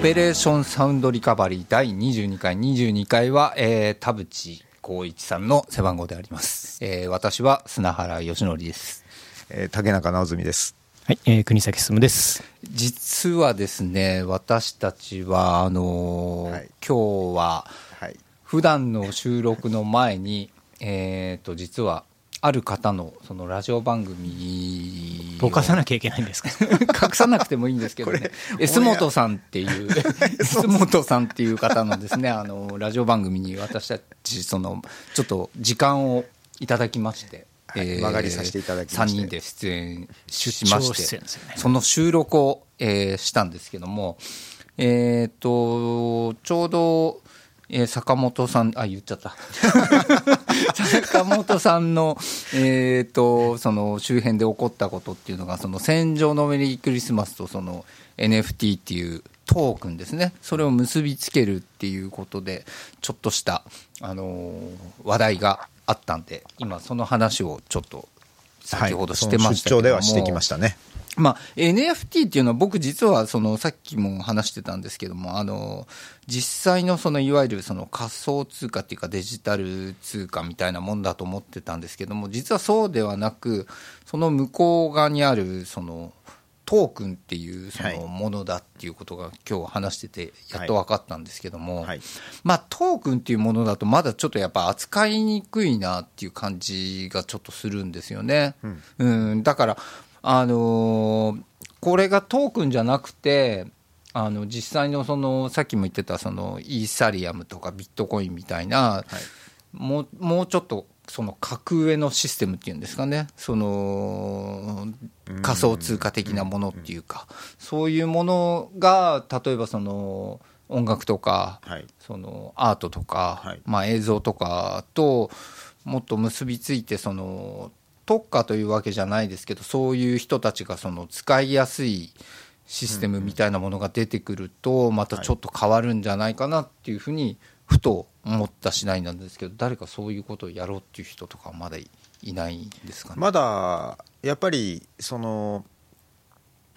ペレーションサウンドリカバリー第22回22回は、えー、田淵光一さんの背番号であります、えー、私は砂原義則ですえー竹中直純です。はい、えー、国崎進です。実はですね私たちはあのーはい今日ははい。普段の収録の前にえー、と実はある方のそのラジオ番組をぼかさなきゃいけないんですか？隠さなくてもいいんですけどね、S 本さんっていう、S 本さんっていう方のですね、あのラジオ番組に私たち、そのちょっと時間をいただきまして、はい間借りさせていただきまして。3人で出演しまして、ね。その収録を、えーしたんですけども、えっ、と、ちょうど、えー坂本さん、あ、言っちゃった。坂本さんの、えー、とその周辺で起こったことっていうのが、その戦場のメリークリスマスとその NFT っていうトークンですね、それを結びつけるっていうことで、ちょっとした、あのー話題があったんで、今、その話をちょっと先ほどしてましたけども、その出張ではしてきましたね。まあ、NFT っていうのは僕実はそのさっきも話してたんですけどもあの実際のそのいわゆるその仮想通貨っていうかデジタル通貨みたいなもんだと思ってたんですけども実はそうではなくその向こう側にあるそのトークンっていうそのものだっていうことが今日話しててやっと分かったんですけども、はい。まあ、トークンっていうものだと、まだちょっとやっぱ扱いにくいなっていう感じがちょっとするんですよね。うん、だから、あのーこれがトークンじゃなくて、あの実際のそのさっきも言ってたそのイーサリアムとかビットコインみたいな、もうもうちょっとその格上のシステムっていうんですかね、その仮想通貨的なものっていうか、そういうものが、例えばその音楽とか、はい。そのアートとか、はい。まあ、映像とかともっと結びついてその特化というわけじゃないですけどそういう人たちがその使いやすいシステムみたいなものが出てくるとまたちょっと変わるんじゃないかなっていうふうにふと思った次第なんですけど誰かそういうことをやろうっていう人とかはまだいいないんですかね？まだ、やっぱり、その、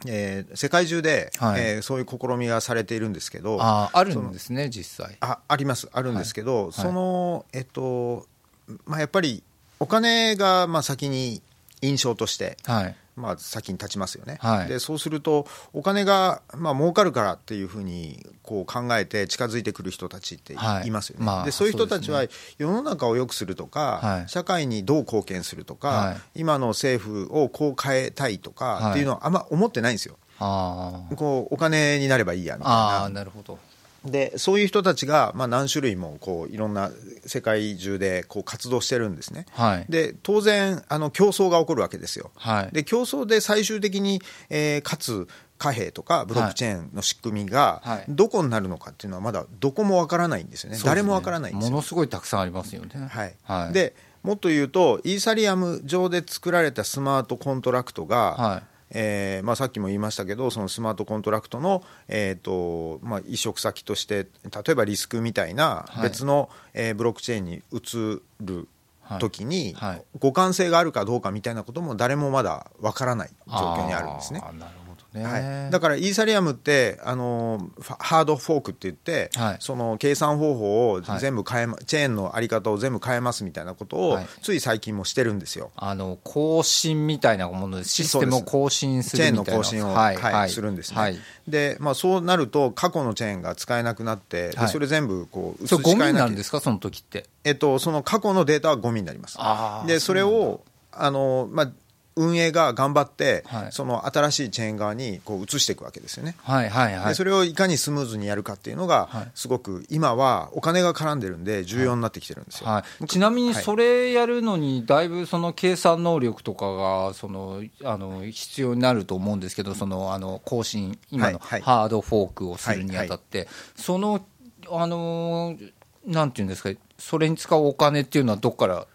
えー世界中で、はい。えーそういう試みがされているんですけど、あああるんですね実際。ああります、あるんですけど、い。その、えっと、まあ、やっぱり、お金が、まあ、先に印象として、はい。まあ、先に立ちますよね、はい。でそうすると、お金が、まあ儲かるからっていうふうにこう考えて近づいてくる人たちってい,、はい。ますよね、まあでそういう人たちは世の中を良くするとか、はい。社会にどう貢献するとか、はい。今の政府をこう変えたいとはいかっていうのはあんま思ってないんですよ、こうお金になればいいやみたいな。なるほど。でそういう人たちが、まあ、何種類もこういろんな世界中でこう活動してるんですね。はいで当然あの競争が起こるわけですよ。はいで競争で最終的に、えーかつ貨幣とかブロックチェーンの仕組みがはいどこになるのかっていうのはまだどこもわからないんですよね、誰もわからないんですよ。ものすごいたくさんありますよね。はいはい、でもっと言うとイーサリアム上で作られたスマートコントラクトが、はいえーまあ、さっきも言いましたけどそのスマートコントラクトの、えーとまあ、移植先として例えば Lisk みたいなはい。別の、えーブロックチェーンに移る時に、互換性があるかどうかみたいなことも誰もまだわからない状況にあるんですね。なるほどね。はい、だからイーサリアムってあのハードフォークって言って、はい。その計算方法をはい。全部変えま、チェーンのあり方を全部変えますみたいなことを、はい。つい最近もしてるんですよ。あの更新みたいなものでシステムを更新すチェーンの更新を、はい。するんですね。はい。で、まあ、そうなると過去のチェーンが使えなくなって、ではい。それ全部こう移し替えなきゃなんですか？その時って。えっと、その過去のデータはゴミになります。でそれをあの、まあ、運営が頑張って、はい。その新しいチェーン側にこう移していくわけですよね。はいはいはい。でそれをいかにスムーズにやるかっていうのが、はい。すごく今はお金が絡んでるんで重要になってきてるんですよ。はい、ちなみにそれやるのに、だいぶその計算能力とかがそのあの必要になると思うんですけど、そのあの更新、今のハードフォークをするにあたって、その、あのなんていうんですか、それに使うお金っていうのは、どこから、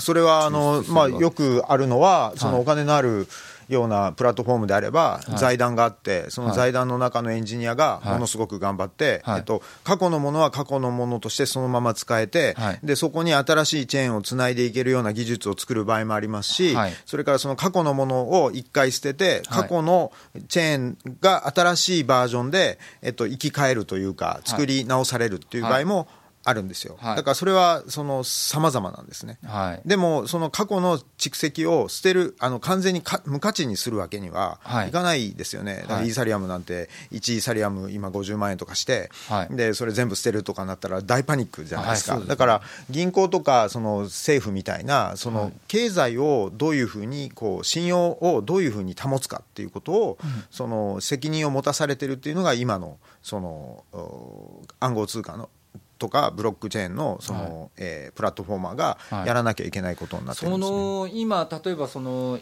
それはあの、まあ、よくあるのはそのお金のある、ようなプラットフォームであれば、はい。財団があって、その財団の中のエンジニアがものすごく頑張って、はい。えっと、過去のものは過去のものとしてそのまま使えて、はい。でそこに新しいチェーンをつないでいけるような技術を作る場合もありますし、はい。それからその過去のものを一回捨てて、はい。過去のチェーンが新しいバージョンで、えっと、生き返るというか、作り直されるっていう場合もあるんですよ。はい。だからそれはその様々なんですね。はい。でも、その過去の蓄積を捨てる、あの完全にか無価値にするわけにははい。いかないですよね、だからイーサリアムなんて、1イーサリアム、今50万円とかして、はい。でそれ全部捨てるとかなったら大パニックじゃないですか、だから銀行とかその政府みたいな、その経済をどういうふうにこう、信用をどういうふうに保つかっていうことを、その責任を持たされてるっていうのが、今のそのお暗号通貨の。とかブロックチェーンのその、えープラットフォーマーがはい。やらなきゃいけないことになってるそんですね。の今、例えばその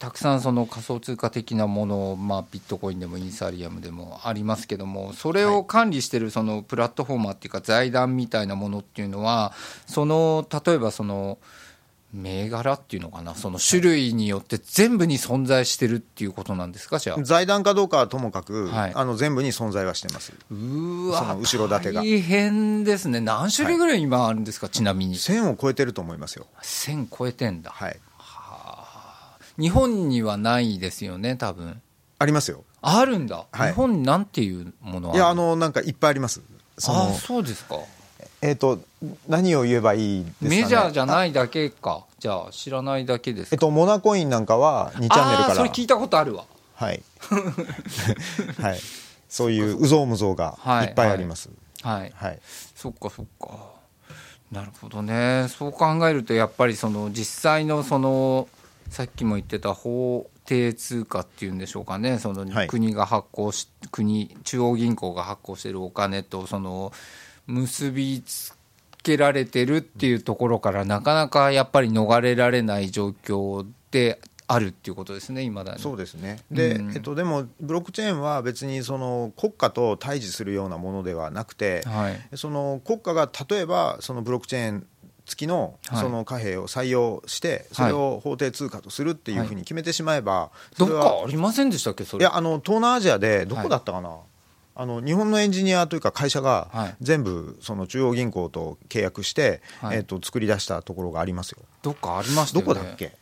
たくさんその仮想通貨的なもの、まあ、ビットコインでもイーサリアムでもありますけども、それを管理してるそのプラットフォーマーっていうか、財団みたいなものっていうのは、その例えばその銘柄っていうのかな、その種類によって全部に存在してるっていうことなんですか、じゃあ。財団かどうかはともかく、はいあの全部に存在はしてます。うーわその後ろ盾が大変ですね、何種類ぐらい今あるんですか、ちなみに。1000を超えてると思いますよ。1000超えてんだ。はい。日本にはないですよね、多分ありますよ。あるんだ、はい日本になんていうものはいや、あの、なんかいっぱいあります。そのあそうですか、えっ、と、何を言えばいいですか、ね、メジャーじゃないだけか、じゃあ、知らないだけですか？えっと、モナコインなんかは2チャンネルから。それ聞いたことあるわ。はい。はい。そういううぞうむぞうがはいいっぱいあります。はい、はい。そっかそっか。なるほどね。そう考えると、やっぱりその実際のその、さっきも言ってた法定通貨っていうんでしょうかね、そのはい国が発行し、国、中央銀行が発行しているお金と、その結びつけられてるっていうところから、なかなかやっぱり逃れられない状況であるっていうことですね、いまだに。そうですね。で、うんえっと、でも、ブロックチェーンは別にその国家と対峙するようなものではなくて、はいその国家が例えばそのブロックチェーン付きのはいその貨幣を採用して、それを法定通貨とするっていうふうに決めてしまえば、どっそれはかありませんでしたっけ、それ。いやあの東南アジアでどこだったかな、あの日本のエンジニアというか会社はい。が全部その中央銀行と契約して、はい。えっと作り出したところがありますよ。どっかありましたど。こだっけ？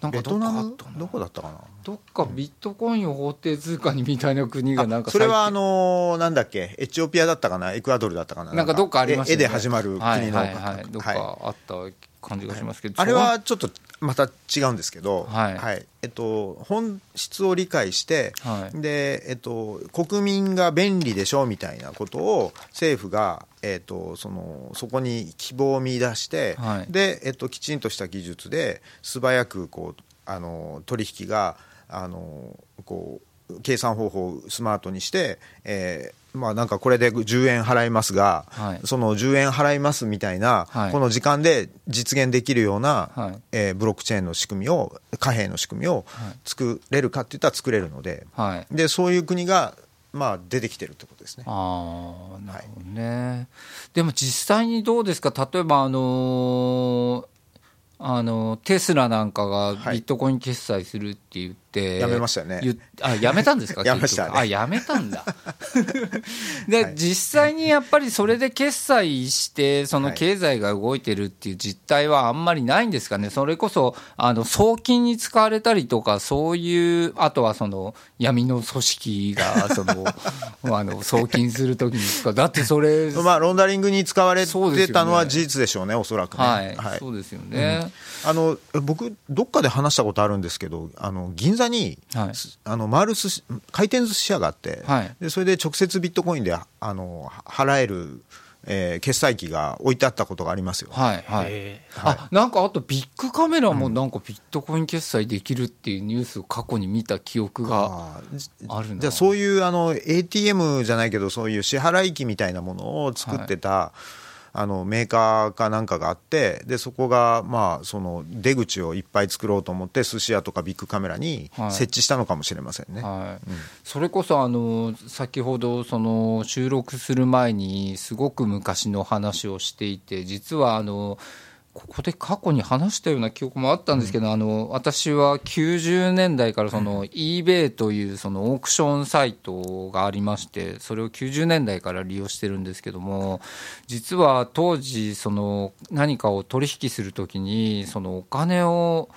なんかベトナム？どこだったかな？どっかビットコインを法定通貨にみたいな国がなんかそれはあのなんだっけ？エチオピアだったかな？エクアドルだったかな？なんかどっかありましたよね。絵で始まる国の、はいはいはい、どっはい。かあった感じがしますけど、あれはちょっとまた違うんですけど、はい。えっと、本質を理解して、はい。でえっと、国民が便利でしょみたいなことを政府が、えっと、そのそこに希望を見出して、はい。でえっと、きちんとした技術で素早くこうあの取引があのこう計算方法をスマートにして、えーまあ、なんかこれで10円払いますが、はい。その10円払いますみたいな、はい。この時間で実現できるような、はい。えーブロックチェーンの仕組みを貨幣の仕組みを作れるかっていったら作れるのではい。でそういう国が、まあ、出てきてるってことですね。ああなるほどね、でも実際にどうですか？例えばあのーあのテスラなんかがはい。ビットコイン決済するって言って、やめましたよね。あやめたんですか？やめましたね。あやめたんだ。で、はい。実際にやっぱりそれで決済してそのはい。経済が動いてるっていう実態はあんまりないんですかね？それこそあの送金に使われたりとかそういうあとはその闇の組織が そのあの送金するときに使う。だってそれまあ、ロンダリングに使われてたのは事実でしょうね、おそらくね。はい、そうですよね、あの僕、どっかで話したことあるんですけど、あの銀座に、はい。すあの回る寿司回転寿司屋があって、はい。で、それで直接ビットコインであの払える、えー決済機が置いてあったことがありますよ。はいはい。へあなんかあとビッグカメラもなんかビットコイン決済できるっていうニュースを過去に見た記憶があるな。じゃあそういうあの ATM じゃないけどそういう支払い機みたいなものを作ってた、あのメーカーかなんかがあってでそこがまあその出口をいっぱい作ろうと思って寿司屋とかビッグカメラにはい。設置したのかもしれませんね。はい。それこそあの先ほどその収録する前にすごく昔の話をしていて実はあのここで過去に話したような記憶もあったんですけど、あの私は90年代からその eBay というそのオークションサイトがありましてそれを90年代から利用してるんですけども実は当時その何かを取引するときにそのお金を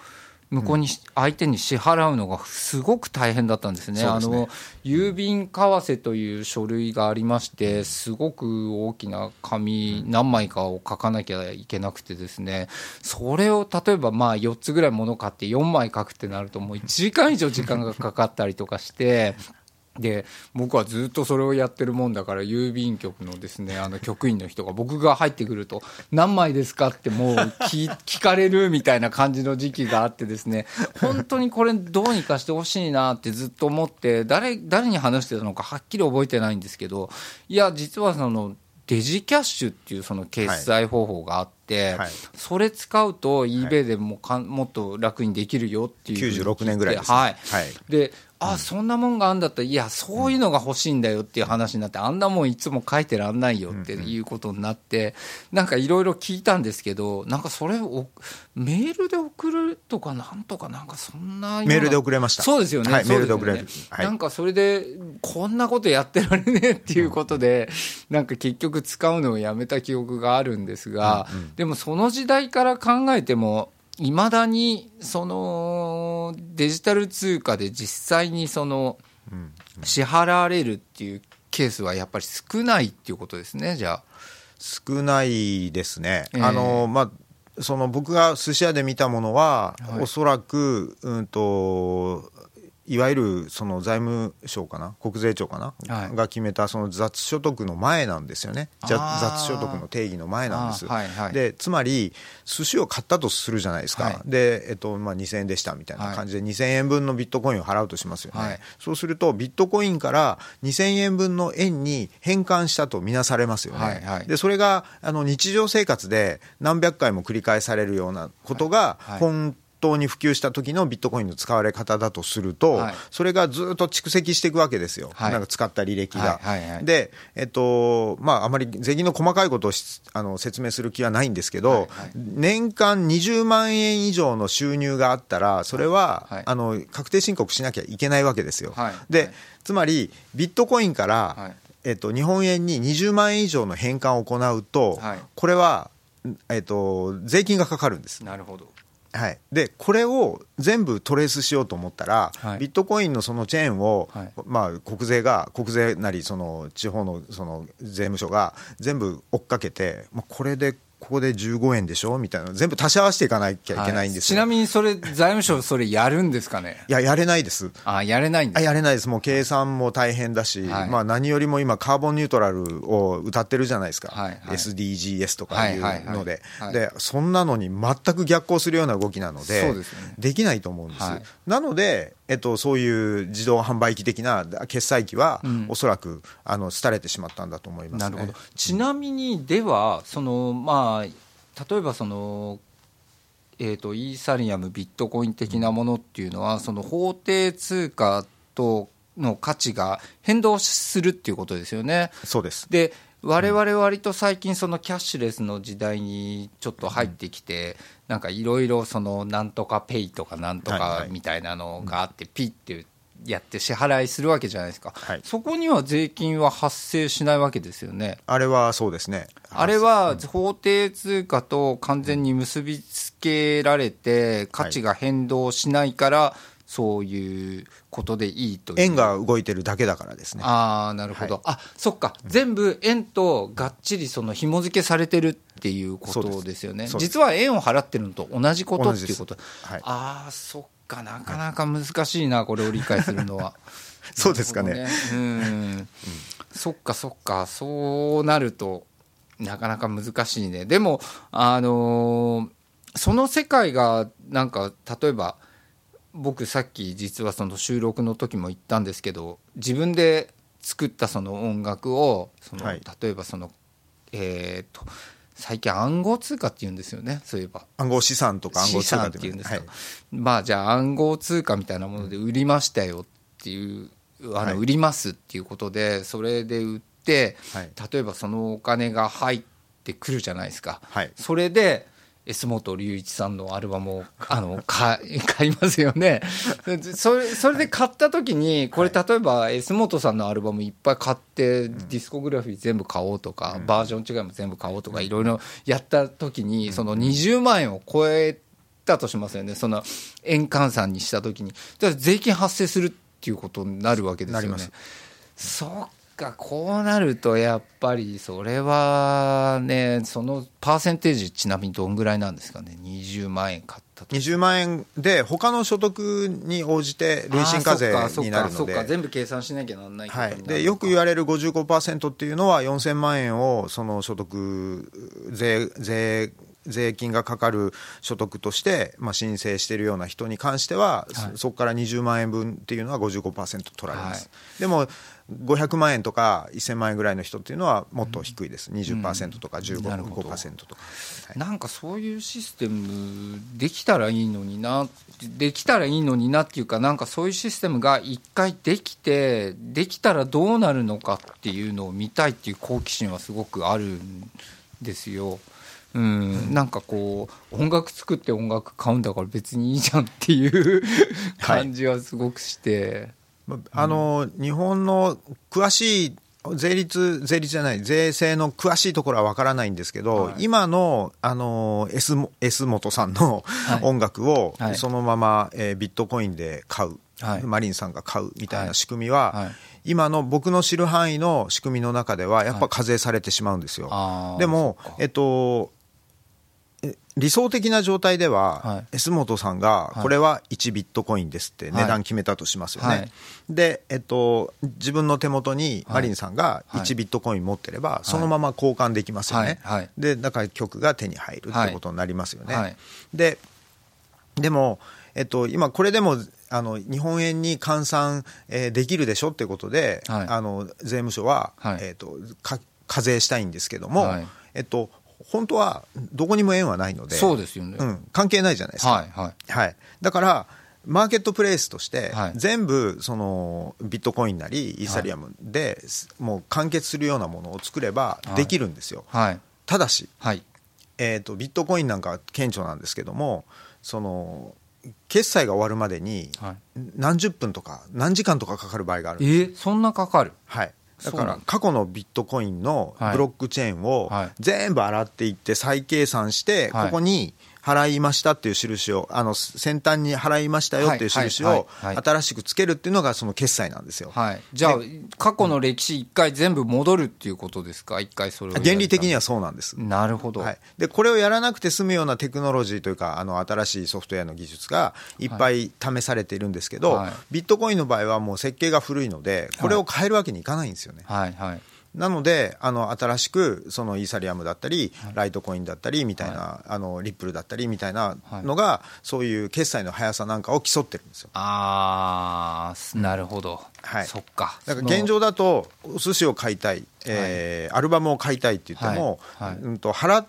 向こうに相手に支払うのがすごく大変だったんですね。あの郵便為替という書類がありまして、すごく大きな紙何枚かを書かなきゃいけなくてですね、それを例えばまあ4つぐらい物買って4枚書くってなるともう1時間以上時間がかかったりとかして。で僕はずっとそれをやってるもんだから郵便局のですねあの局員の人が僕が入ってくると「何枚ですか?」ってもう聞 聞かれるみたいな感じの時期があってですね本当にこれどうにかしてほしいなってずっと思って誰誰に話してたのかはっきり覚えてないんですけどいや実はそのデジキャッシュっていうその決済方法があって、はいそれ使うと eBay でもかんもっと楽にできるよっていうふうに聞いて96年ぐらいですね。はい。はい。であ、そんなもんがあんだったらいやそういうのが欲しいんだよっていう話になってあんなもんいつも書いてらんないよっていうことになってなんかいろいろ聞いたんですけどなんかそれをメールで送るとかなんとかなんかそんなメールで送れました。そうですよね、はいメールで送れる。はい。なんかそれでこんなことやってられねえっていうことで、なんか結局使うのをやめた記憶があるんですが、でもその時代から考えてもいまだにそのデジタル通貨で実際にその支払われるっていうケースはやっぱり少ないっていうことですねじゃあ。少ないですね。ええあのまあその僕が寿司屋で見たものは、はいおそらくうんといわゆるその財務省かな？国税庁かな、はい。が決めたその雑所得の前なんですよね。雑所得の定義の前なんです、はいはい。でつまり寿司を買ったとするじゃないですか、はい。で、えっとまあ、2000円でしたみたいな感じで、2000円分のビットコインを払うとしますよね、はい。そうするとビットコインから2000円分の円に変換したとみなされますよね、はいはい。でそれがあの日常生活で何百回も繰り返されるようなことがはいはい。本当に普及した時のビットコインの使われ方だとすると、はい。それがずっと蓄積していくわけですよ、はい。なんか使った履歴が。はい。はい。はい。で、えっとまあ、あまり税金の細かいことをしあの説明する気はないんですけど、はい。はい。年間20万円以上の収入があったら、それは、はい。あの確定申告しなきゃいけないわけですよ。はい。で、はい。つまり、ビットコインから、はい。えっと、日本円に20万円以上の返還を行うと、はい。これは、えっと、税金がかかるんです。なるほどはい、でこれを全部トレースしようと思ったら、はい。ビットコインのそのチェーンを、はい。まあ、国税が国税なりその地方のその税務署が全部追っかけて、まあ、これでここで15円でしょ？みたいな。の全部足し合わせていかなきゃいけないんですよ。ちなみにそれ財務省それやるんですかね？いややれないです。あやれないんであすやれないです、もう計算も大変だし、はい。まあ、何よりも今、カーボンニュートラルを歌ってるじゃないですか、はいはい。SDGs とかいうはいはいはいのではい、でそんなのに全く逆行するような動きなので、でね。できないと思うんです。はい。なので、えっと、そういう自動販売機的な決済機は、ん。おそらくあの廃れてしまったんだと思います、ね、なるほど。ちなみにではそのまあ例えばそのえー、とイーサリアムビットコイン的なものっていうのはその法定通貨との価値が変動するっていうことですよね。そうです。で我々割と最近そのキャッシュレスの時代にちょっと入ってきて、なんかいろいろそのなんとかペイとかなんとはいはい。かみたいなのがあってピッてやって支払いするわけじゃないですか、はい。そこには税金は発生しないわけですよね。あれはそうですね。あれは法定通貨と完全に結びつけられて価値が変動しないからそういうことでいいという。円が動いてるだけだからですね。ああなるほど、あそっか。全部円とがっちりその紐付けされてるっていうことですよね。実は円を払ってるのと同じことっていうこと、はい。ああそっか。なかなか難しいなこれを理解するのは。そうですかね。なるほどうん。そっかそっか。そうなるとなかなか難しいね。でもあのーその世界がなんか例えば僕さっき実はその収録の時も言ったんですけど自分で作ったその音楽をその、はい。例えばそのえっ、と最近暗号通貨っていうんですよねそういえば。暗号資産とか暗号資通貨産っていうんですか、はいまあじゃあ暗号通貨みたいなもので売りましたよっていう、あはい。の売りますっていうことでそれで売って、はい。例えばそのお金が入ってくるじゃないですか、はい。それで S 本龍一さんのアルバムをあの 買買いますよね。それそれで買った時にこれ例えば S 本さんのアルバムいっぱい買ってディスコグラフィー全部買おうとかバージョン違いも全部買おうとかいろいろやった時にその20万円を超えたとしますよね。その円換算にした時に。税金発生するっていうことになるわけですよね。そっかこうなるとやっぱりそれはねそのパーセンテージちなみにどんぐらいなんですかね？20万円買ったと20万円で他の所得に応じて累進課税になるので。全部計算しなきゃならないはい、でよく言われる55%っていうのは4000万円をその所得税税税金がかかる所得として、まあ、申請しているような人に関しては、はい、そこから20万円分っていうのは55%取られます、はい、でも500万円とか1000万円ぐらいの人っていうのはもっと低いです、20%とか15%とか、はい、なんかそういうシステムできたらいいのになできたらいいのになっていうかなんかそういうシステムが一回できてできたらどうなるのかっていうのを見たいっていう好奇心はすごくあるんですよ。うん、なんかこう音楽作って音楽買うんだから別にいいじゃんっていう感じはすごくして、はい、あの日本の詳しい税率、税率じゃない、税制の詳しいところは分からないんですけど、はい、今の、あの、S, S 元さんの音楽をそのまま、えー、ビットコインで買う、はい、マリンさんが買うみたいな仕組みは、はい。今の僕の知る範囲の仕組みの中では、やっぱ課税されてしまうんですよ。でも、えっと、理想的な状態では、はい、S 本さんが、これは1ビットコインですって値段決めたとしますよね。はい、で、えっと、自分の手元にマリンさんが1ビットコイン持ってれば、そのまま交換できますよね。で、だから曲が手に入るってことになりますよね。で、でも、えっと、今これでもあの日本円に換算、えー、できるでしょっていうことで、あの税務署は、えっと、課税したいんですけども、えっと、本当はどこにも縁はないので、そうですよね、うん、関係ないじゃないですか。はいはい。はい、だからマーケットプレイスとして、全部そのビットコインなりイーサリアムで、もう完結するようなものを作ればできるんですよ。はい、ただし、はい。えーと、ビットコインなんか顕著なんですけどもその決済が終わるまでに何十分とか何時間とかかかる場合があるんです、えー、そんなかかる？はいだから過去のビットコインのブロックチェーンを全部洗っていって再計算してここに払いましたっていう印を、あの先端に払いましたよっていう印を新しくつけるっていうのがその決済なんですよ。はい、じゃあ、過去の歴史一回全部戻るっていうことですか、一回それを原理的にはそうなんです。なるほど、はい、で、これをやらなくて済むようなテクノロジーというか、あの新しいソフトウェアの技術がいっぱい試されているんですけど、はい、ビットコインの場合はもう設計が古いので、これを変えるわけにいかないんですよね。はい、はいなのであの新しくそのイーサリアムだったり、ライトコインだったりみたいな、はい、あのリップルだったりみたいなのが、そういう決済の速さなんかを競ってるんですよ。ああなるほど、はい、そっか。だから現状だとお寿司を買いたい、えー、はい、アルバムを買いたいって言っても、はい。うん、と払っ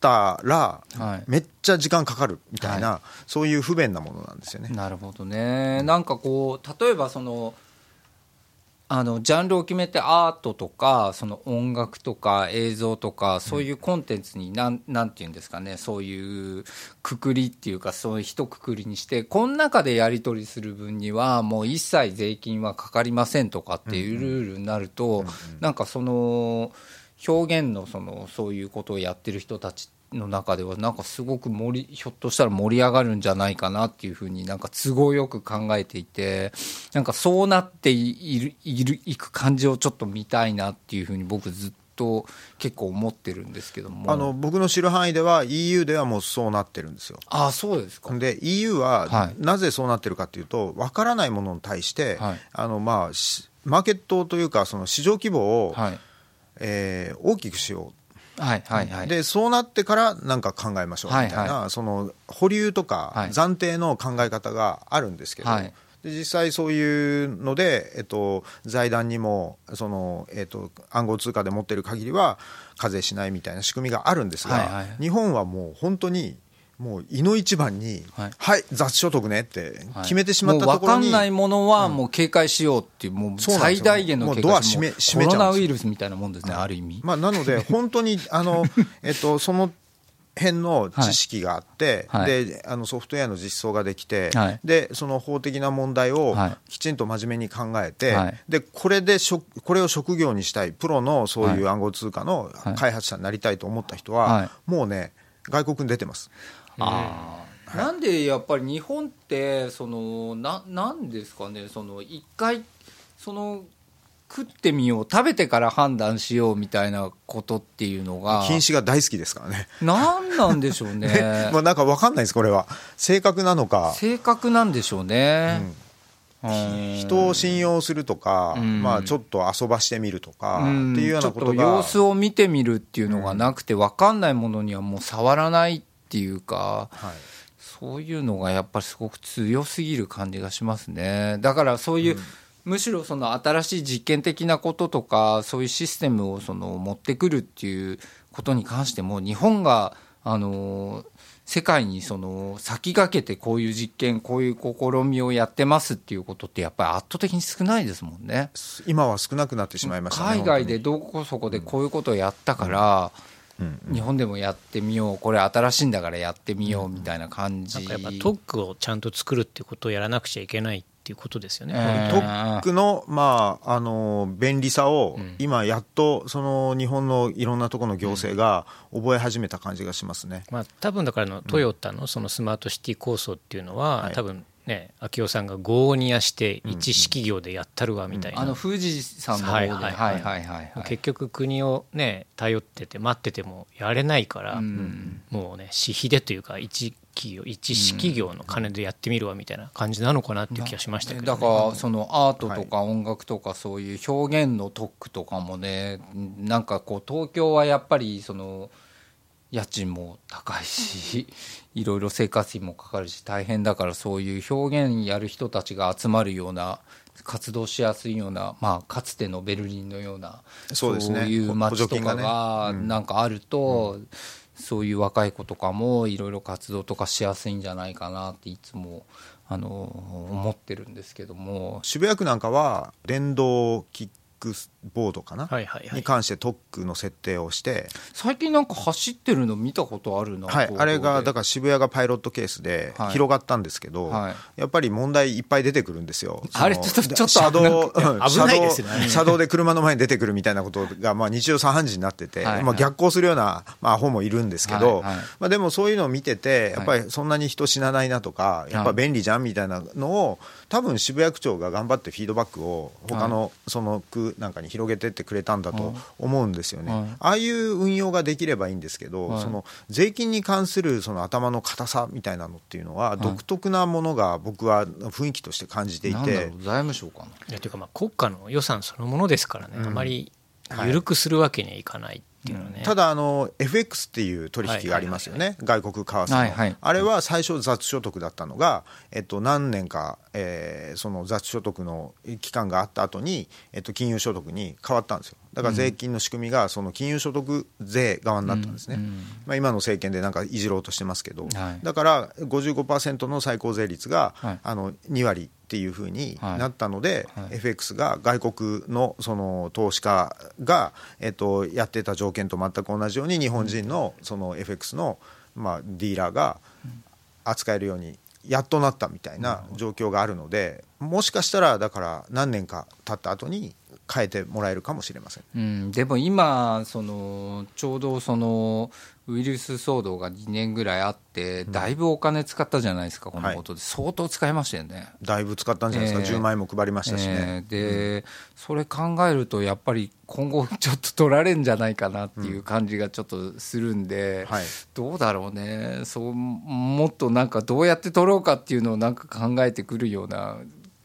たら、めっちゃ時間かかるみたいな、そういう不便なものなんですよね。なるほどね。なんかこう例えばそのあのジャンルを決めてアートとかその音楽とか映像とかそういうコンテンツになんなんていうんですかね。そういうくくりっていうかそういう一括りにしてこの中でやり取りする分にはもう一切税金はかかりませんとかっていうルールになるとなんかその表現のそのそういうことをやってる人たちの中ではなんかすごく盛りひょっとしたら盛り上がるんじゃないかなっていうふうになんか都合よく考えていてなんかそうなっているいるいく感じをちょっと見たいなっていうふうに僕ずっと結構思ってるんですけども。あの僕の知る範囲では EU ではもうそうなってるんですよ。あそうですか。で EU はなぜそうなってるかっていうと分からないものに対して、はい、あのまあマーケットというかその市場規模を、はい、えー、大きくしようはいはいはい、でそうなってから何か考えましょうみたいな、はい。はい、その保留とか暫定の考え方があるんですけど、はい、で実際そういうので、えっと、財団にもその、えっと、暗号通貨で持ってる限りは課税しないみたいな仕組みがあるんですが、はいはい、日本はもう本当にもう、いの一番に、はい、はい、雑所得ねって決めてしまったところに、はい、分かんないものはもう警戒しようっていう、もう最大限の警戒ドア閉め閉めコロナウイルスみたいなもんですね、はい、ある意味。まあ、なので、本当に、あの、えっと、その、辺の知識があって、はい。はい。であのソフトウェアの実装ができて、はい。でその法的な問題をはい。きちんと真面目に考えて、はい。でこれでしょこれを職業にしたいプロのそういう暗号通貨のはい。開発者になりたいと思った人は、はい。もうね外国に出てます。あー。なんでやっぱり日本ってそのななんですかねその一回その食ってみよう食べてから判断しようみたいなことっていうのが。禁止が大好きですからね。なんなんでしょうね。まあなんか分かんないですこれは。正確なのか、性格なんでしょうね、うん。人を信用するとか、うん。まあ、ちょっと遊ばしてみるとか、うん。っていうようなことちょっとが様子を見てみるっていうのがなくて分かんないものにはもう触らないっていうかはいそういうのがやっぱりすごく強すぎる感じがしますね。だからそういう、むしろその新しい実験的なこととかそういうシステムをその持ってくるっていうことに関しても日本があの世界にその先駆けてこういう実験こういう試みをやってますっていうことってやっぱり圧倒的に少ないですもんね。今は少なくなってしまいましたね海外でどこそこでこういうことをやったから、日本でもやってみようこれ新しいんだからやってみようみたいな感じ、なんかやっぱ特区をちゃんと作るっていうことをやらなくちゃいけないっていうことですよね。えー特区の,、まあ、あの便利さを、今やっとその日本のいろんなところの行政が覚え始めた感じがしますね。まあ、多分だからあのトヨタのそのスマートシティ構想っていうのは、はい。多分ね昭夫さんが業にやして一式業でやったるわみたいな、あの富士山の方で、ははいい。はいはいはいはい。はい結局国をね頼ってて待っててもやれないから、うん。もうね私費でというか一企業一式業の金でやってみるわみたいな感じなのかなっていう気がしましたけど、ね、だからそのアートとか音楽とかそういう表現の特区とかもねなんかこう東京はやっぱりその家賃も高いし いろいろ生活費もかかるし大変だからそういう表現やる人たちが集まるような活動しやすいような、まあ、かつてのベルリンのようなそうですね。いう街とかがうん。なんかあると、そういう若い子とかもいろいろ活動とかしやすいんじゃないかなっていつもあの思ってるんですけども。渋谷区なんかは電動キックボードかな、はいはいはい。に関して特区の設定をして、最近なんか走ってるの見たことあるな、はい、あれがだかから渋谷がパイロットケースではい。広がったんですけど、はい。やっぱり問題いっぱい出てくるんですよ。あれちょっとちょっと車道危ないですよね。車道車道で車の前に出てくるみたいなことがまあ日常茶飯事になってて、はいはい。まあ、逆行するような、まあ、アホもいるんですけど、はいはい。まあ、でもそういうのを見ててやっぱりそんなに人死なないなとかやっぱ便利じゃんみたいなのを多分渋谷区長が頑張ってフィードバックを他のその区なんかに広げてってくれたんだと思うんですよね。はい。ああいう運用ができればいいんですけど、はい。その税金に関するその頭の硬さみたいなのっていうのは独特なものが僕は雰囲気として感じていなんだろてう財務省かな。いやというかまあ国家の予算そのものですからね、うん。あまり緩くするわけにはいかないっていうのはね、ただあの FX っていう取引がありますよね、外国為替の、はいはい。あれは最初雑所得だったのが、えっと、何年か、えーその雑所得の期間があった後に、えっと、金融所得に変わったんですよ。だから税金の仕組みがその金融所得税側になったんですね、まあ、今の政権でなんかいじろうとしてますけど、はい。だから55%の最高税率が、はい。あの2割っていうふうにはい。なったので、はい。FX が外国のその投資家が、えっと、やってた条件と全く同じように日本人のその FX の、まあ、ディーラーが扱えるようにやっとなったみたいな状況があるのでもしかしたらだから何年か経った後に変えてもらえるかもしれません。うん、でも今そのちょうどそのウイルス騒動が2年ぐらいあってだいぶお金使ったじゃないですか、このことで。相当使いましたよね。だいぶ使ったんじゃないですか、ええ。10万円も配りましたしね。えーで、それ考えるとやっぱり今後ちょっと取られるんじゃないかなっていう感じがちょっとするんで、はい。どうだろうね。そうもっとなんかどうやって取ろうかっていうのをなんか考えてくるような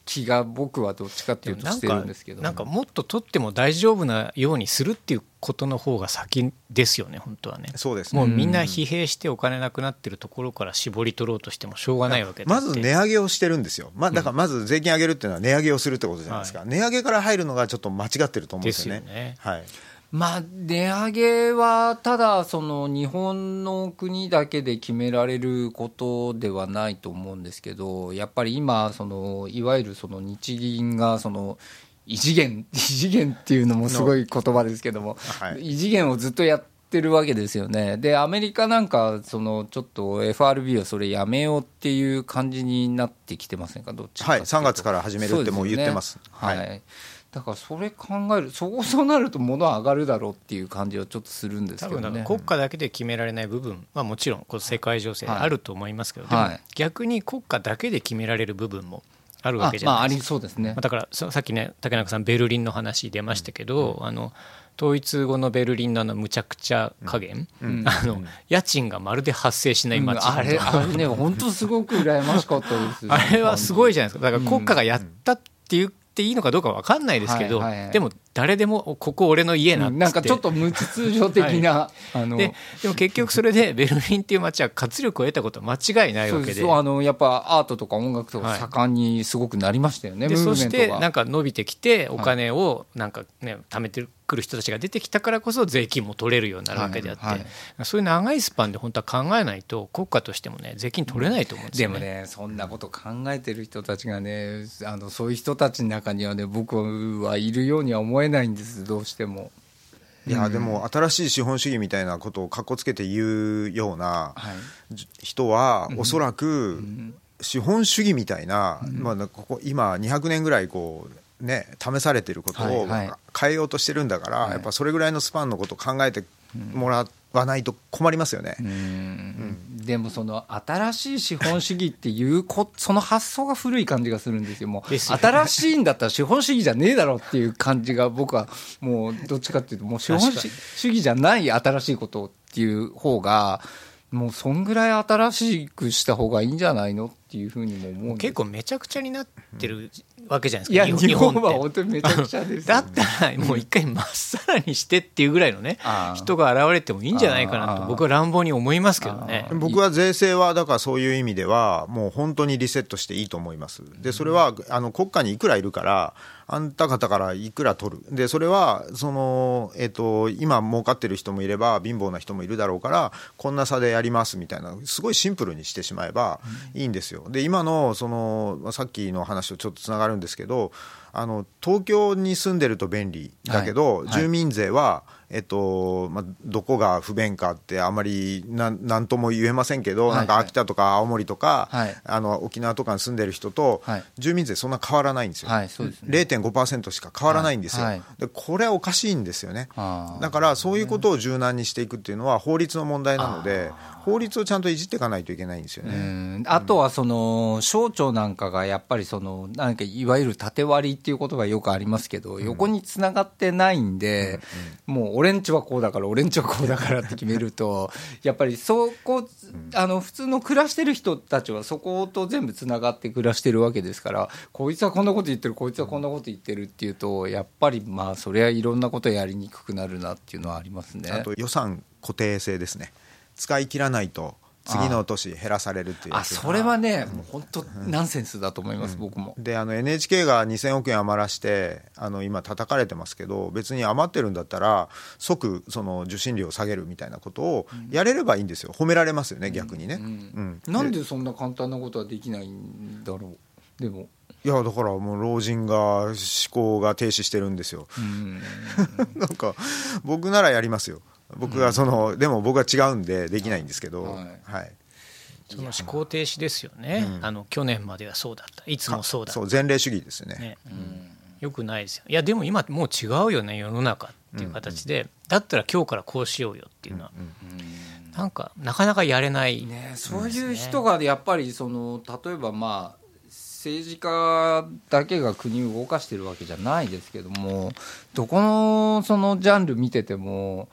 気が僕はどっちかっていうとしてるんですけど。なんかもっと取っても大丈夫なようにするっていうことの方が先ですよね本当はね。そうですね。もうみんな疲弊してお金なくなってるところから絞り取ろうとしてもしょうがないわけでまず値上げをしてるんですよ、まあ、だからまず税金上げるっていうのは値上げをするってことじゃないですか、は値上げから入るのがちょっと間違ってると思うんですよね。ですよね。はいまあ、値上げはただその日本の国だけで決められることではないと思うんですけどやっぱり今そのいわゆるその日銀がその異次元 異次元っていうのもすごい言葉ですけども、はい。異次元をずっとやっってるわけですよね。で、アメリカなんか、そのちょっと FRB はそれやめようっていう感じになってきてませんか、どっちかはい、3月から始めるってもう言ってます。はい、はいだからそれ考える、そうそうなると物は上がるだろうっていう感じはちょっとするんですけどね。国家だけで決められない部分はもちろんこの世界情勢あると思いますけど、はい、でも逆に国家だけで決められる部分もあるわけじゃないですか。あ、まあ、ありそうですね。だからさっきね竹中さんベルリンの話出ましたけど、うん、あの統一後のベルリンのあのむちゃくちゃ加減、うん、あの家賃がまるで発生しない街、うん、あれあれね本当すごく羨ましかったです、あれはすごいじゃないですか。だから国家がやったっていうっていいのかどうか分かんないですけど、はいはい。はい、でも誰でもここ俺の家なんなんかちょっと無秩序的な、はい、あの。ででも結局それで ベルリンっていう街は活力を得たことは間違いないわけで。そうあのやっぱアートとか音楽とか盛んにすごくなりましたよね、はい、そしてなんか伸びてきてお金をなんかね貯めてくる人たちが出てきたからこそ税金も取れるようになるわけであって、はい。はい、そういう長いスパンで本当は考えないと国家としてもね税金取れないと思うんですよ、ね、でもねそんなこと考えてる人たちがねあのそういう人たちの中にはね僕はいるようには思えないんですどうしても。いやでも新しい資本主義みたいなことをかっこつけて言うような人はおそらく資本主義みたいな、まあ、ここ今200年ぐらいこうね試されてることを変えようとしてるんだから、やっぱそれぐらいのスパンのことを考えてもらわないと困りますよね。うん。うん、でもその新しい資本主義っていうこ その発想が古い感じがするんですよ。もう新しいんだったら資本主義じゃねえだろっていう感じが僕はもうどっちかっていうともう資本主義じゃない新しいことっていう方がもうそんぐらい新しくした方がいいんじゃないのっていうふうにも思う結構めちゃくちゃになってるわけじゃないですか、いや日本は本当にめちゃくちゃです、ね、だったらもう一回まっさらにしてっていうぐらいのね人が現れてもいいんじゃないかなと僕は乱暴に思いますけどね。僕は税制はだからそういう意味ではもう本当にリセットしていいと思います。でそれはあの国家にいくらいるからあんた方からいくら取る？でそれはその、えーと、今儲かってる人もいれば貧乏な人もいるだろうからこんな差でやりますみたいな。すごいシンプルにしてしまえばいいんですよ。で今のそのさっきの話とちょっとつながるんですけどあの東京に住んでると便利だけど、はい。はい、住民税はえっとまあ、どこが不便かってあまりなんなんとも言えませんけど、はいはい、なんか秋田とか青森とか、はい、あの沖縄とかに住んでる人と、はい、住民税そんな変わらないんですよ、はいそうですね、0.5%しか変わらないんですよ、はい、でこれはおかしいんですよね。だからそういうことを柔軟にしていくっていうのは法律の問題なので法律をちゃんといじっていかないといけないんですよね。あとはその省庁なんかがやっぱりそのなんかいわゆる縦割りっていうことがよくありますけど、横につながってないんで、うんうん、もう俺んちはこうだから俺んちはこうだからって決めると やっぱりそこあの普通の暮らしてる人たちはそこと全部つながって暮らしてるわけですからこいつはこんなこと言ってるこいつはこんなこと言ってるっていうとやっぱりまあそれはいろんなことやりにくくなるなっていうのはありますね。あと予算固定性ですね使い切らないと次の年減らされるっていうあそれはね、もう本当ナンセンスだと思います、うん、僕も。であの NHK が2000億円余らしてあの今叩かれてますけど別に余ってるんだったら即その受信料を下げるみたいなことをやれればいいんですよ。褒められますよね逆にね、なんでそんな簡単なことはできないんだろう。でも。いやだからもう老人が思考が停止してるんですよ、なんか僕ならやりますよ僕はその、でも僕は違うんでできないんですけど、はい、はい、その思考停止ですよね、うん、あの去年まではそうだった。いつもそうだった。そう前例主義ですね。ね、うん、よくないですよ。いやでも今もう違うよね世の中っていう形で、うんうん、だったら今日からこうしようよっていうのは、うんうん、なんかなかなかやれない、ね、そういう人がやっぱりその例えばまあ政治家だけが国を動かしてるわけじゃないですけどもどこのそのジャンル見てても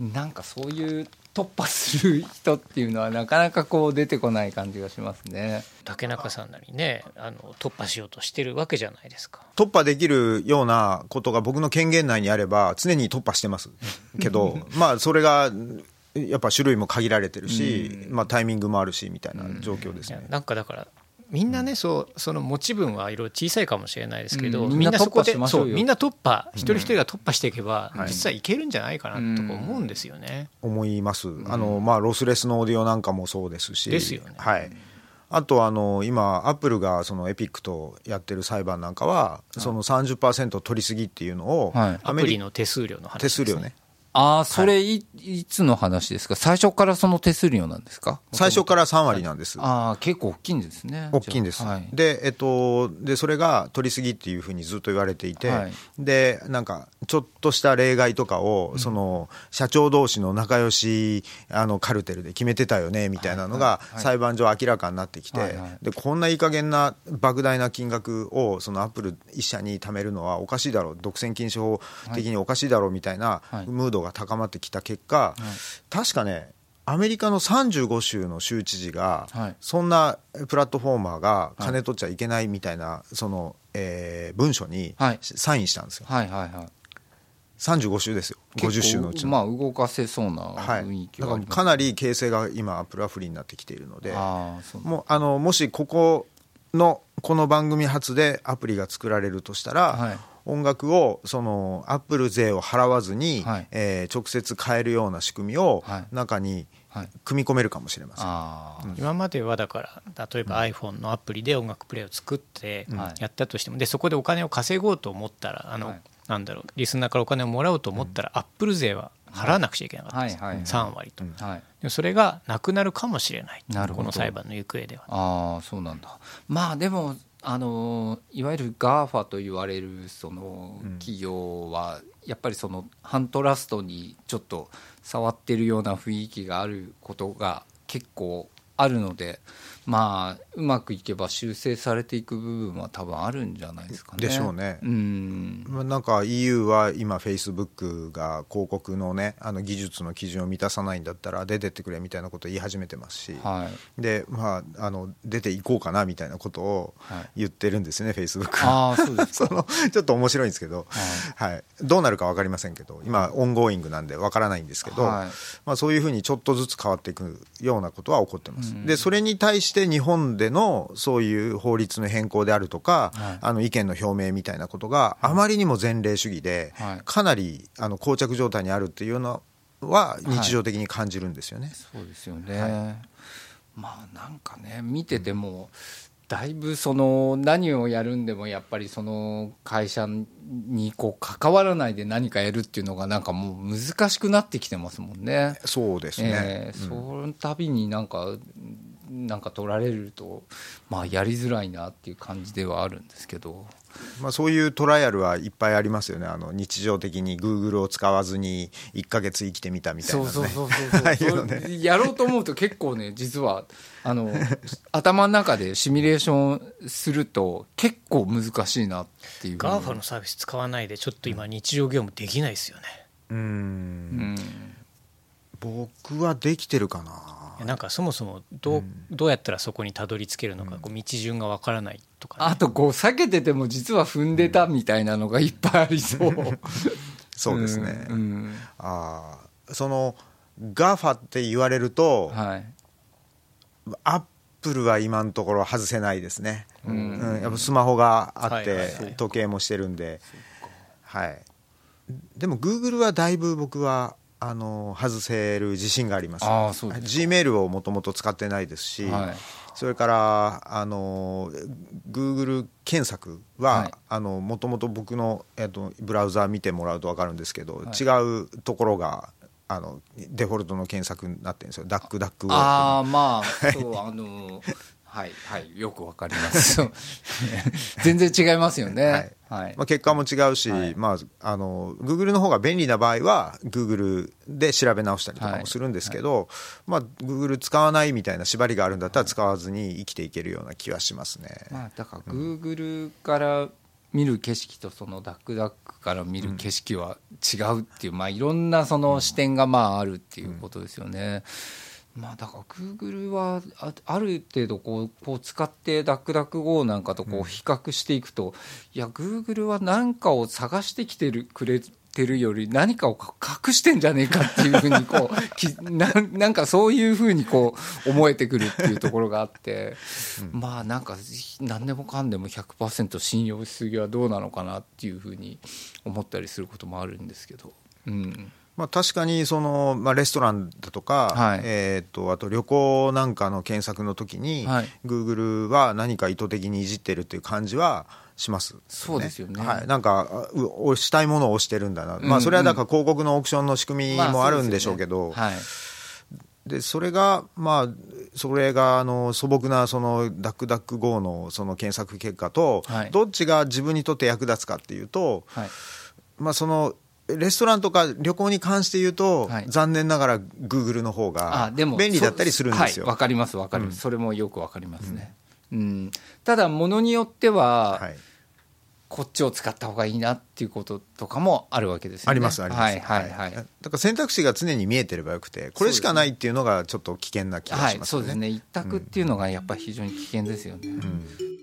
なんかそういう突破する人っていうのはなかなかこう出てこない感じがしますね。竹中さんなりねあの突破しようとしてるわけじゃないですか。突破できるようなことが僕の権限内にあれば常に突破してます。けどまあそれがやっぱ種類も限られてるし、まあ、タイミングもあるしみたいな状況ですね。なんかだからみんなね、そうその持ち分はいろいろ小さいかもしれないですけど、みんなそこでそうみんな突破一人一人が突破していけば、実はいけるんじゃないかなとか思うんですよね。思います。あのまあロスレスのオーディオなんかもそうですし。ですよね。はい。あとあの今アップルがそのエピックとやってる裁判なんかはその30%取りすぎっていうのを、アプリの手数料の話、手数料ねああ、それい、いつの話ですか？最初からその手数料なんですか？最初から3割なんです。ああ、結構大きいんですね。大きいんです、はい、で,、えっと、でそれが取りすぎっていうふうにずっと言われていて、はい。でなんかちょっとした例外とかを、その社長同士の仲良しあのカルテルで決めてたよねみたいなのが裁判上明らかになってきて、はいはい。でこんないい加減な莫大な金額をそのアップル一社に貯めるのはおかしいだろう独占禁止法的におかしいだろうみたいなはい。ムードが高まってきた結果、確かねアメリカの35州の州知事が、はいそんなプラットフォーマーが金取っちゃいけないみたいな、その、えー文書にはいサインしたんですよ。はいはいはい。35州ですよ。50州のうちの。まあ、動かせそうなはい雰囲。気だはありますからかなり形勢が今アップルは不利になってきているので、ああ、そうもうあのもしここのこの番組初でアプリが作られるとしたら、はい音楽をそのアップル税を払わずに、はい。えー直接買えるような仕組みをはい。中にはい。組み込めるかもしれません。ああ、今まではだから例えば iPhone のアプリで音楽プレイを作ってはい。やったとしてもでそこでお金を稼ごうと思ったらあの、はい。なんだろうリスナーからお金をもらおうと思ったら、アップル税は払わなくちゃいけなかったんです、はい。はい。3割と、はい。それがなくなるかもしれない。なるほど。この裁判の行方では。ああそうなんだ。まあでもあのいわゆる GAFA と言われるその企業はやっぱりそのハントラストにちょっと触ってるような雰囲気があることが結構あるのでまあうまくいけば修正されていく部分は多分あるんじゃないですかね。でしょうね。うん。まあなんか EU は今、フェイスブックが広告の,、ね、あの技術の基準を満たさないんだったら出てってくれみたいなことを言い始めてますし、はい。でまあ、あの出ていこうかなみたいなことをはい。言ってるんですね、フェイスブックは。ああそうですか。そのちょっと面白いんですけど、はい。どうなるか分かりませんけど今、 ongoing なんで分からないんですけど、はい。まあ、そういうふうにちょっとずつ変わっていくようなことは起こってます。でそれに対して日本でのそういう法律の変更であるとか、はい。あの意見の表明みたいなことがあまりにも前例主義で、はい。かなりあの膠着状態にあるっていうのは日常的に感じるんですよね。そうですよね、まあなんかね見てても、だいぶその何をやるんでもやっぱりその会社にこう関わらないで何かやるっていうのがなんかもう難しくなってきてますもんね。そうですね、えーその度になんかなんか取られるとまあやりづらいなっていう感じではあるんですけど。まあ、そういうトライアルはいっぱいありますよね。あの日常的に Google を使わずに1か月生きてみたみたいなね。そうそうそうそう ね。うやろうと思うと結構ね実はあの頭の中でシミュレーションすると結構難しいなっていう。GAFA のサービス使わないでちょっと今日常業務できないですよね。ううんん僕はできてるかな。なんかそもそもどう,、どうやったらそこにたどり着けるのか、こう道順がわからないとかね、あとこう避けてても実は踏んでたみたいなのがいっぱいありそう。そうですね、うん。うん。ああその GAFA って言われると、はい。アップルは今のところ外せないですね、ううん。んやっぱスマホがあって、時計もしてるんで、はい、でも Google はだいぶ僕はあの外せる自信があります。ああそうです G メールをもともと使ってないですし、はい。それからあの Google 検索はい。はもともと僕の、えっと、ブラウザー見てもらうと分かるんですけど、はい。違うところがあのデフォルトの検索になってるんですよ。ダックダックウォークああまあそうあのはいはい よくわかります。全然違いますよね。はい、まあ、結果も違うし、はい。まあ、あの Google の方が便利な場合は Google で調べ直したりとかはいもするんですけど、まあ、Google 使わないみたいな縛りがあるんだったら使わずに生きていけるような気はしますね。まあだから Google から見る景色とそのダックダックから見る景色は違うっていう、まあいろんなその視点がまああるっていうことですよね。まあだから Google はあある程度こうこう使ってダックダック GO なんかとこう比較していくと、いや Google は何かを探してきてるくれてるより何かを隠してんじゃねえかっていうふうにこう きななんかそういうふうにこう思えてくるっていうところがあって、まあなんか何でもかんでも100%信用しすぎはどうなのかなっていうふうに思ったりすることもあるんですけど。うんまあ、確かにその、まあ、レストランだとか、はい。えー、とあと旅行なんかの検索の時に、はい。Google は何か意図的にいじってるっていう感じはします、そうですよね。はい、なんかあう押したいものを押してるんだな、まあ、うん。それはだから広告のオークションの仕組みもあるんでしょうけど、まあでそれが、まあ、それがあの素朴なそのダックダック GO のその検索結果と、はい。どっちが自分にとって役立つかっていうと、はい、はい。まあ、そのレストランとか旅行に関して言うと、はい。残念ながら Google の方があでも便利だったりするんですよ。はいわかりますわかります、それもよくわかりますね、うん。ただものによっては、はい。こっちを使った方がいいなっていうこととかもあるわけですよね。ありますあります、はいはいはい、だから選択肢が常に見えてればよくてこれしかないっていうのがちょっと危険な気がはい、しますよね。そうですね。一択っていうのがやっぱり非常に危険ですよね、うん